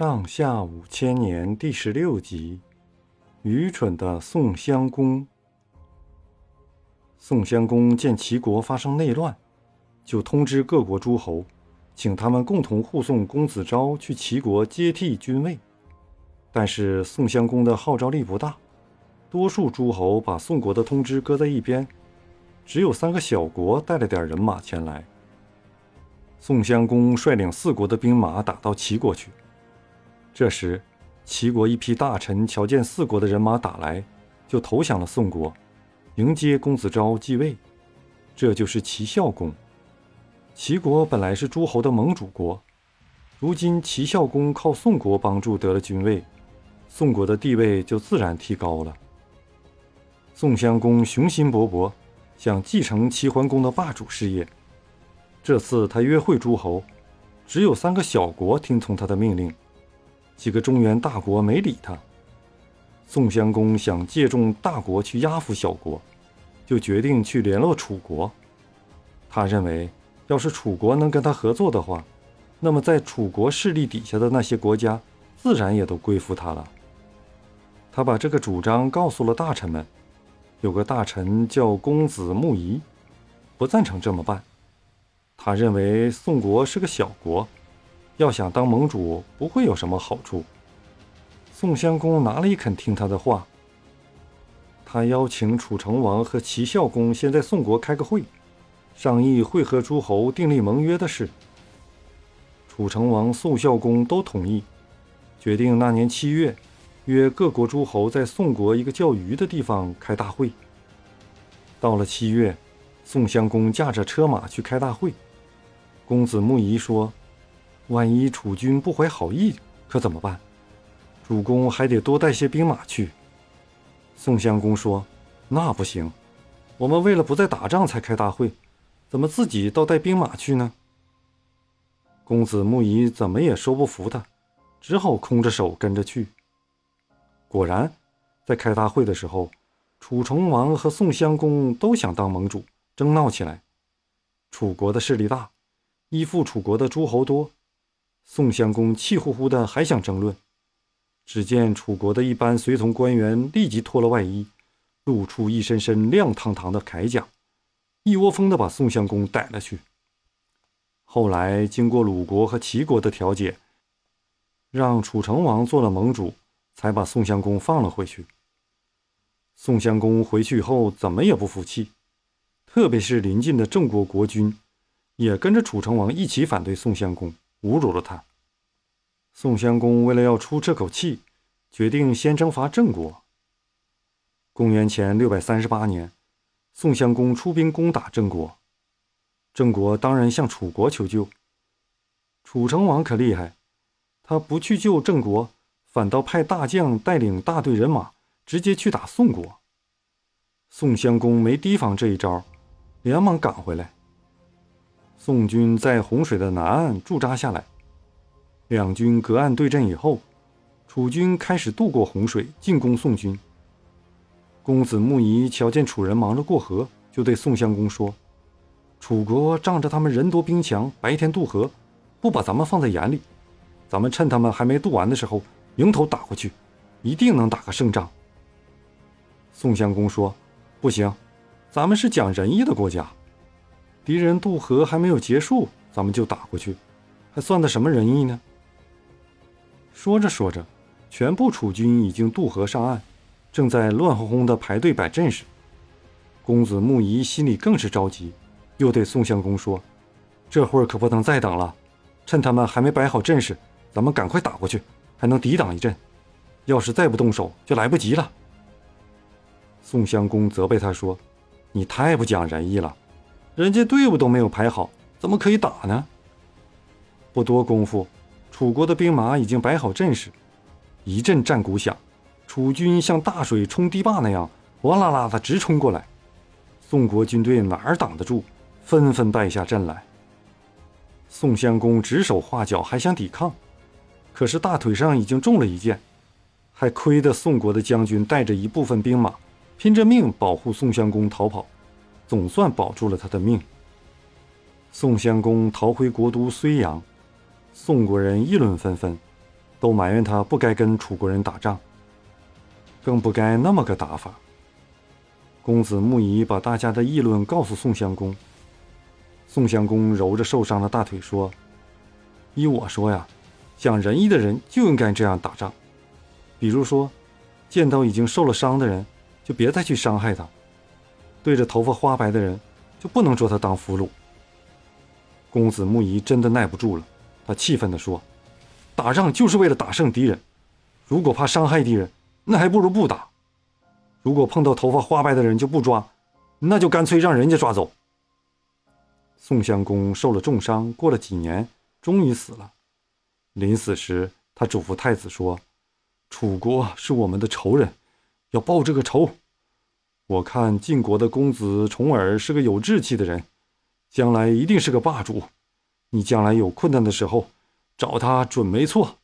上下五千年第十六集：愚蠢的宋襄公。宋襄公见齐国发生内乱，就通知各国诸侯，请他们共同护送公子昭去齐国接替君位。但是宋襄公的号召力不大，多数诸侯把宋国的通知搁在一边，只有三个小国带了点人马前来。宋襄公率领四国的兵马打到齐国去。这时，齐国一批大臣瞧见四国的人马打来，就投降了宋国，迎接公子昭继位。这就是齐孝公。齐国本来是诸侯的盟主国，如今齐孝公靠宋国帮助得了君位，宋国的地位就自然提高了。宋襄公雄心勃勃，想继承齐桓公的霸主事业。这次他约会诸侯，只有三个小国听从他的命令。几个中原大国没理他。宋襄公想借重大国去压服小国，就决定去联络楚国。他认为，要是楚国能跟他合作的话，那么在楚国势力底下的那些国家，自然也都归附他了。他把这个主张告诉了大臣们。有个大臣叫公子木仪，不赞成这么办。他认为宋国是个小国。要想当盟主，不会有什么好处。宋襄公哪里肯听他的话？他邀请楚成王和齐孝公先在宋国开个会，商议会合诸侯订立盟约的事。楚成王、宋孝公都同意，决定那年七月，约各国诸侯在宋国一个叫虞的地方开大会。到了七月，宋襄公驾着车马去开大会。公子木仪说。万一楚军不怀好意，可怎么办？主公还得多带些兵马去。宋襄公说：“那不行，我们为了不再打仗才开大会，怎么自己倒带兵马去呢？”公子木仪怎么也说不服他，只好空着手跟着去。果然，在开大会的时候，楚成王和宋襄公都想当盟主，争闹起来。楚国的势力大，依附楚国的诸侯多。宋襄公气呼呼的，还想争论。只见楚国的一班随从官员立即脱了外衣，露出一身身亮堂堂的铠甲，一窝蜂的把宋襄公逮了去。后来经过鲁国和齐国的调解，让楚成王做了盟主，才把宋襄公放了回去。宋襄公回去以后，怎么也不服气，特别是邻近的郑国国君，也跟着楚成王一起反对宋襄公。侮辱了他。宋襄公为了要出这口气，决定先征伐郑国。公元前六百三十八年，宋襄公出兵攻打郑国，郑国当然向楚国求救。楚成王可厉害，他不去救郑国，反倒派大将带领大队人马直接去打宋国。宋襄公没提防这一招，连忙赶回来。宋军在洪水的南岸驻扎下来，两军隔岸对阵以后，楚军开始渡过洪水进攻宋军。公子木仪瞧见楚人忙着过河，就对宋襄公说：“楚国仗着他们人多兵强，白天渡河，不把咱们放在眼里。咱们趁他们还没渡完的时候，迎头打过去，一定能打个胜仗。”宋襄公说：“不行，咱们是讲仁义的国家。”敌人渡河还没有结束，咱们就打过去，还算得什么仁义呢？说着说着，全部楚军已经渡河上岸，正在乱哄哄地排队摆阵势。公子木仪心里更是着急，又对宋襄公说：“这会儿可不能再等了，趁他们还没摆好阵势，咱们赶快打过去，还能抵挡一阵。要是再不动手，就来不及了。”宋襄公责备他说：“你太不讲仁义了。”人家队伍都没有排好，怎么可以打呢？不多功夫，楚国的兵马已经摆好阵势，一阵战鼓响，楚军像大水冲堤坝那样哗啦啦的直冲过来。宋国军队哪儿挡得住，纷纷败下阵来。宋襄公指手画脚，还想抵抗，可是大腿上已经中了一箭，还亏得宋国的将军带着一部分兵马，拼着命保护宋襄公逃跑。总算保住了他的命。宋襄公逃回国都睢阳，宋国人议论纷纷，都埋怨他不该跟楚国人打仗，更不该那么个打法。公子木仪把大家的议论告诉宋襄公。宋襄公揉着受伤的大腿说：“依我说呀，讲仁义的人就应该这样打仗。比如说，见到已经受了伤的人，就别再去伤害他；对着头发花白的人，就不能捉他当俘虏。”公子木仪真的耐不住了，他气愤地说：“打仗就是为了打胜敌人，如果怕伤害敌人，那还不如不打。如果碰到头发花白的人就不抓，那就干脆让人家抓走。”宋襄公受了重伤，过了几年，终于死了。临死时，他嘱咐太子说：“楚国是我们的仇人，要报这个仇。我看晋国的公子重耳是个有志气的人。”将来一定是个霸主，你将来有困难的时候，找他准没错。